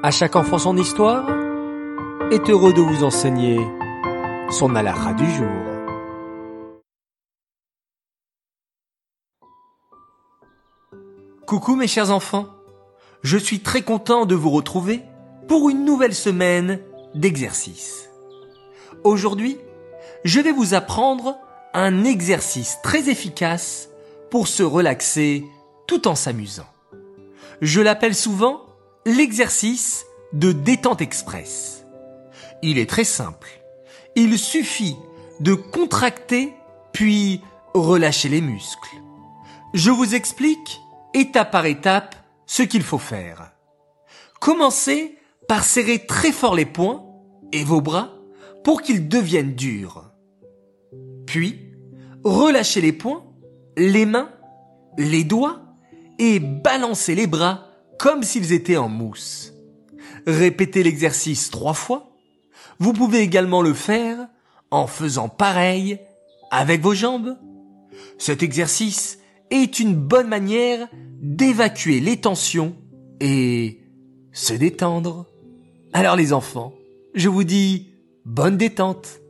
À chaque enfant son histoire est heureux de vous enseigner son alara du jour. Coucou mes chers enfants, je suis très content de vous retrouver pour une nouvelle semaine d'exercice. Aujourd'hui, je vais vous apprendre un exercice très efficace pour se relaxer tout en s'amusant. Je l'appelle souvent l'exercice de détente express. Il est très simple. Il suffit de contracter puis relâcher les muscles. Je vous explique étape par étape ce qu'il faut faire. Commencez par serrer très fort les poings et vos bras pour qu'ils deviennent durs. Puis, relâchez les poings, les mains, les doigts et balancez les bras comme s'ils étaient en mousse. Répétez l'exercice trois fois. Vous pouvez également le faire en faisant pareil avec vos jambes. Cet exercice est une bonne manière d'évacuer les tensions et se détendre. Alors les enfants, je vous dis bonne détente.